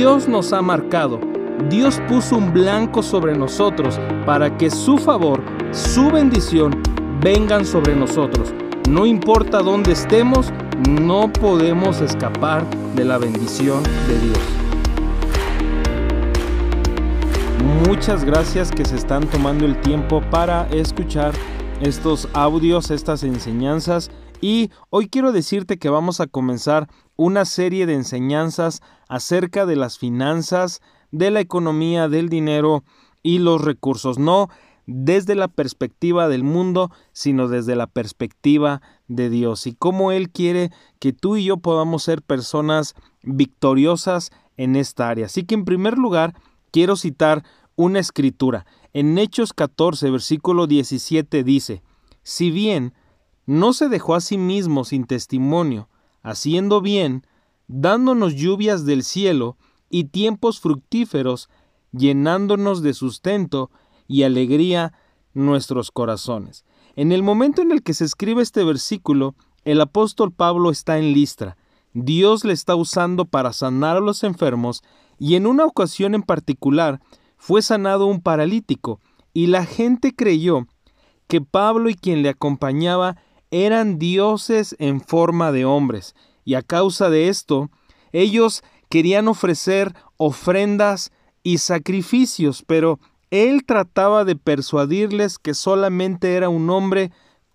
Dios nos ha marcado. Dios puso un blanco sobre nosotros para que su favor, su bendición vengan sobre nosotros. No importa dónde estemos, no podemos escapar de la bendición de Dios. Muchas gracias que se están tomando el tiempo para escuchar estos audios, estas enseñanzas. Y hoy quiero decirte que vamos a comenzar una serie de enseñanzas acerca de las finanzas, de la economía, del dinero y los recursos. No desde la perspectiva del mundo, sino desde la perspectiva de Dios y cómo Él quiere que tú y yo podamos ser personas victoriosas en esta área. Así que en primer lugar, quiero citar una escritura. En Hechos 14, versículo 17 dice, Si bien no se dejó a sí mismo sin testimonio, haciendo bien, dándonos lluvias del cielo y tiempos fructíferos, llenándonos de sustento y alegría nuestros corazones. En el momento en el que se escribe este versículo, el apóstol Pablo está en Listra. Dios le está usando para sanar a los enfermos y en una ocasión en particular fue sanado un paralítico y la gente creyó que Pablo y quien le acompañaba eran dioses en forma de hombres y a causa de esto ellos querían ofrecer ofrendas y sacrificios, pero él trataba de persuadirles que solamente era un hombre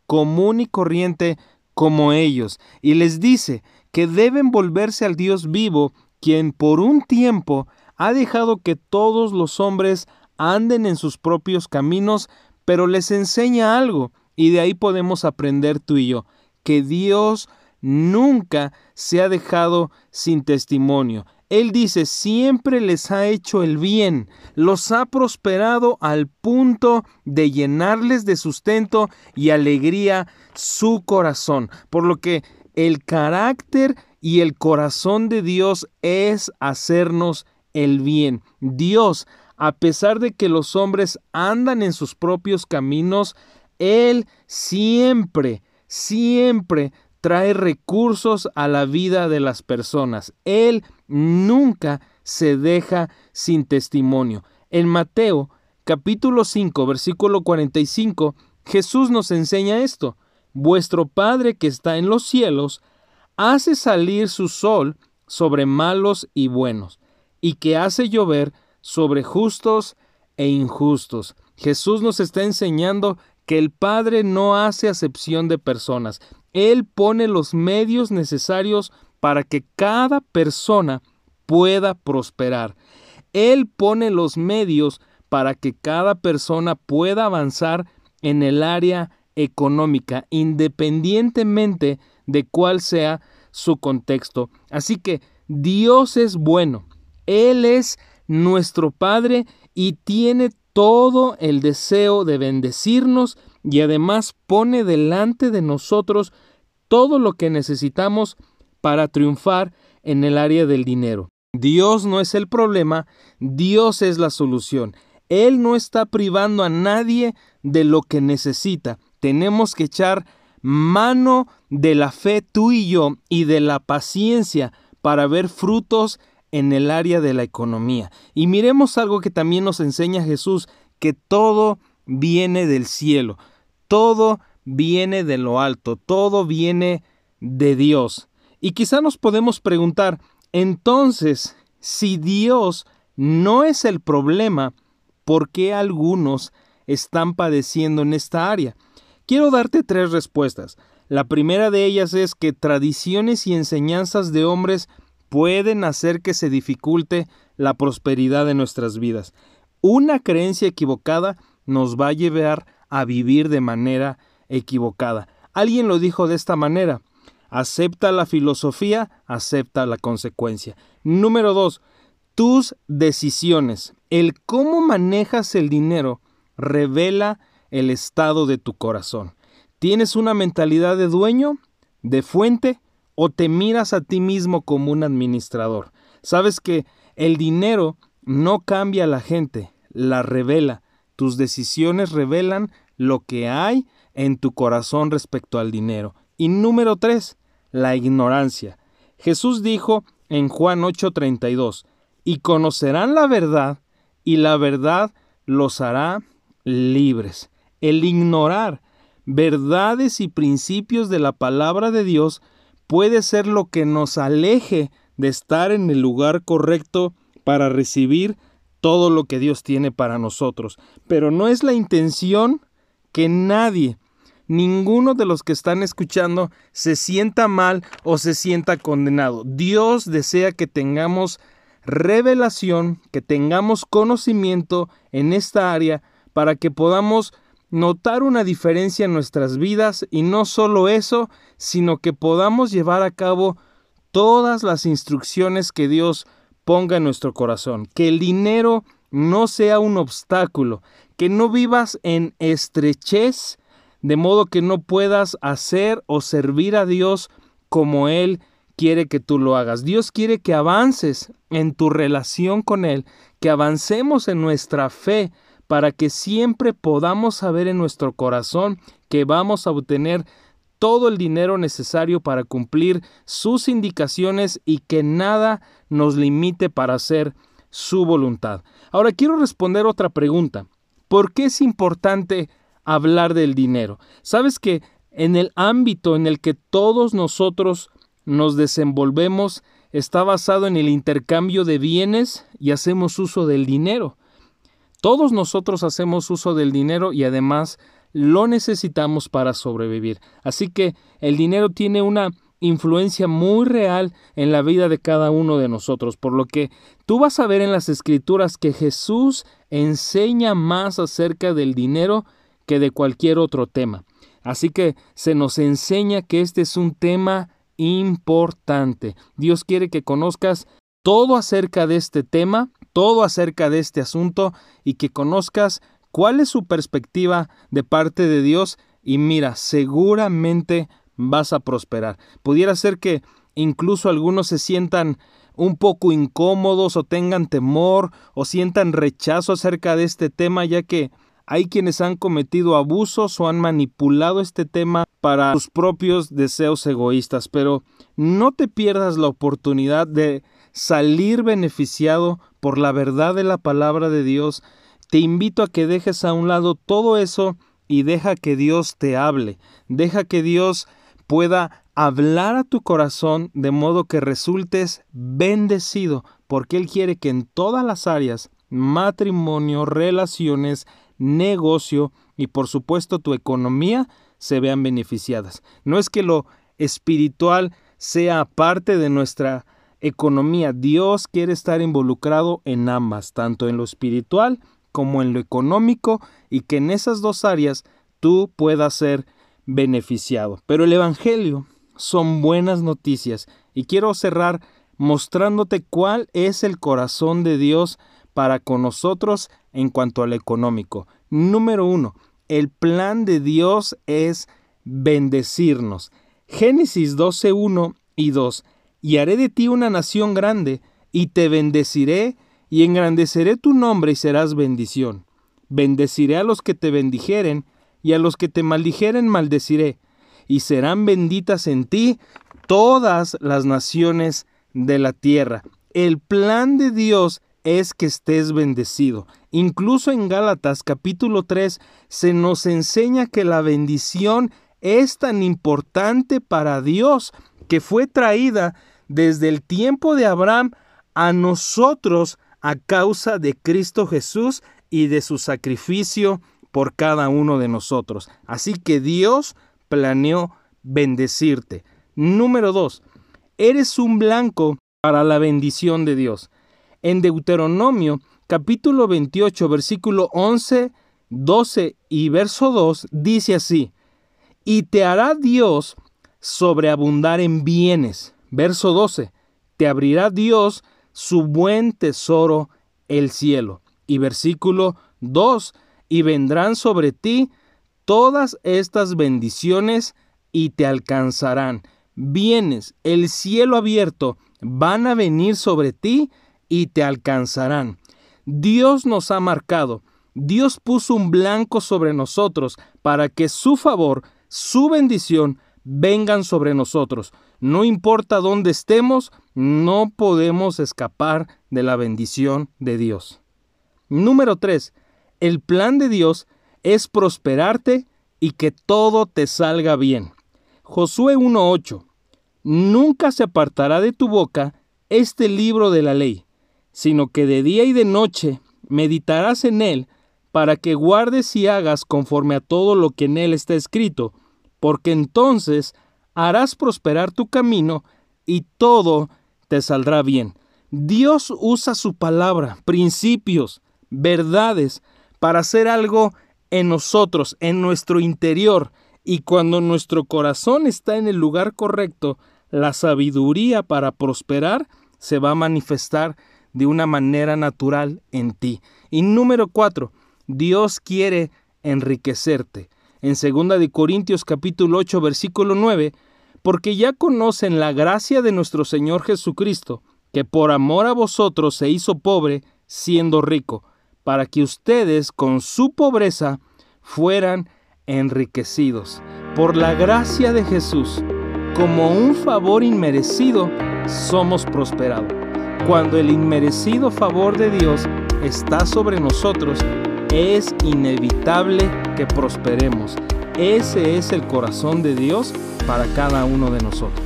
común y corriente como ellos, y les dice que deben volverse al Dios vivo, quien por un tiempo ha dejado que todos los hombres anden en sus propios caminos, pero les enseña algo, y de ahí podemos aprender tú y yo, que Dios nunca se ha dejado sin testimonio. Él dice, siempre les ha hecho el bien, los ha prosperado al punto de llenarles de sustento y alegría su corazón. Por lo que el carácter y el corazón de Dios es hacernos el bien. Dios, a pesar de que los hombres andan en sus propios caminos, Él siempre, siempre trae recursos a la vida de las personas. Él nunca se deja sin testimonio. En Mateo capítulo 5 versículo 45 Jesús nos enseña esto. Vuestro Padre que está en los cielos hace salir su sol sobre malos y buenos y que hace llover sobre justos e injustos. Jesús nos está enseñando que el Padre no hace acepción de personas. Él pone los medios necesarios para que cada persona pueda prosperar. Él pone los medios para que cada persona pueda avanzar en el área económica, independientemente de cuál sea su contexto. Así que Dios es bueno. Él es nuestro Padre y tiene todo el deseo de bendecirnos y además pone delante de nosotros todo lo que necesitamos para triunfar en el área del dinero. Dios no es el problema, Dios es la solución. Él no está privando a nadie de lo que necesita. Tenemos que echar mano de la fe tú y yo y de la paciencia para ver frutos en el área de la economía. Y miremos algo que también nos enseña Jesús, que todo viene del cielo, todo viene de lo alto, todo viene de Dios. Y quizá nos podemos preguntar, entonces, si Dios no es el problema, ¿por qué algunos están padeciendo en esta área? Quiero darte tres respuestas. La primera de ellas es que tradiciones y enseñanzas de hombres pueden hacer que se dificulte la prosperidad de nuestras vidas. Una creencia equivocada nos va a llevar a vivir de manera equivocada. Alguien lo dijo de esta manera. Acepta la filosofía, acepta la consecuencia. Número dos, tus decisiones. El cómo manejas el dinero revela el estado de tu corazón. ¿Tienes una mentalidad de dueño, de fuente o te miras a ti mismo como un administrador. Sabes que el dinero no cambia a la gente, la revela. Tus decisiones revelan lo que hay en tu corazón respecto al dinero. Y número tres, la ignorancia. Jesús dijo en Juan 8:32, y conocerán la verdad, y la verdad los hará libres. El ignorar verdades y principios de la palabra de Dios puede ser lo que nos aleje de estar en el lugar correcto para recibir todo lo que Dios tiene para nosotros. Pero no es la intención que nadie, ninguno de los que están escuchando, se sienta mal o se sienta condenado. Dios desea que tengamos revelación, que tengamos conocimiento en esta área para que podamos notar una diferencia en nuestras vidas y no solo eso, sino que podamos llevar a cabo todas las instrucciones que Dios ponga en nuestro corazón. Que el dinero no sea un obstáculo, que no vivas en estrechez, de modo que no puedas hacer o servir a Dios como Él quiere que tú lo hagas. Dios quiere que avances en tu relación con Él, que avancemos en nuestra fe, para que siempre podamos saber en nuestro corazón que vamos a obtener todo el dinero necesario para cumplir sus indicaciones y que nada nos limite para hacer su voluntad. Ahora quiero responder otra pregunta. ¿Por qué es importante hablar del dinero? Sabes que en el ámbito en el que todos nosotros nos desenvolvemos está basado en el intercambio de bienes y hacemos uso del dinero. Todos nosotros hacemos uso del dinero y además lo necesitamos para sobrevivir. Así que el dinero tiene una influencia muy real en la vida de cada uno de nosotros, por lo que tú vas a ver en las escrituras que Jesús enseña más acerca del dinero que de cualquier otro tema. Así que se nos enseña que este es un tema importante. Dios quiere que conozcas todo acerca de este tema todo acerca de este asunto y que conozcas cuál es su perspectiva de parte de Dios y mira, seguramente vas a prosperar. Pudiera ser que incluso algunos se sientan un poco incómodos o tengan temor o sientan rechazo acerca de este tema ya que hay quienes han cometido abusos o han manipulado este tema para sus propios deseos egoístas, pero no te pierdas la oportunidad de salir beneficiado por la verdad de la palabra de Dios, te invito a que dejes a un lado todo eso y deja que Dios te hable, deja que Dios pueda hablar a tu corazón de modo que resultes bendecido, porque Él quiere que en todas las áreas, matrimonio, relaciones, negocio y por supuesto tu economía, se vean beneficiadas. No es que lo espiritual sea parte de nuestra economía. Dios quiere estar involucrado en ambas, tanto en lo espiritual como en lo económico, y que en esas dos áreas tú puedas ser beneficiado. Pero el Evangelio son buenas noticias y quiero cerrar mostrándote cuál es el corazón de Dios para con nosotros en cuanto al económico. Número uno, el plan de Dios es bendecirnos. Génesis 12, 1 y 2 y haré de ti una nación grande, y te bendeciré, y engrandeceré tu nombre y serás bendición. Bendeciré a los que te bendijeren, y a los que te maldijeren maldeciré, y serán benditas en ti todas las naciones de la tierra. El plan de Dios es que estés bendecido. Incluso en Gálatas capítulo 3 se nos enseña que la bendición es tan importante para Dios que fue traída desde el tiempo de Abraham a nosotros a causa de Cristo Jesús y de su sacrificio por cada uno de nosotros. Así que Dios planeó bendecirte. Número dos, eres un blanco para la bendición de Dios. En Deuteronomio capítulo 28 versículo 11, 12 y verso 2 dice así, y te hará Dios sobreabundar en bienes Verso 12. Te abrirá Dios su buen tesoro, el cielo. Y versículo 2. Y vendrán sobre ti todas estas bendiciones y te alcanzarán. Bienes, el cielo abierto, van a venir sobre ti y te alcanzarán. Dios nos ha marcado. Dios puso un blanco sobre nosotros para que su favor, su bendición, vengan sobre nosotros. No importa dónde estemos, no podemos escapar de la bendición de Dios. Número 3. El plan de Dios es prosperarte y que todo te salga bien. Josué 1.8. Nunca se apartará de tu boca este libro de la ley, sino que de día y de noche meditarás en él para que guardes y hagas conforme a todo lo que en él está escrito, porque entonces harás prosperar tu camino y todo te saldrá bien. Dios usa su palabra, principios, verdades, para hacer algo en nosotros, en nuestro interior, y cuando nuestro corazón está en el lugar correcto, la sabiduría para prosperar se va a manifestar de una manera natural en ti. Y número cuatro, Dios quiere enriquecerte. En 2 de Corintios capítulo 8 versículo 9, porque ya conocen la gracia de nuestro Señor Jesucristo, que por amor a vosotros se hizo pobre, siendo rico, para que ustedes con su pobreza fueran enriquecidos. Por la gracia de Jesús, como un favor inmerecido, somos prosperados. Cuando el inmerecido favor de Dios está sobre nosotros, es inevitable que prosperemos. Ese es el corazón de Dios para cada uno de nosotros.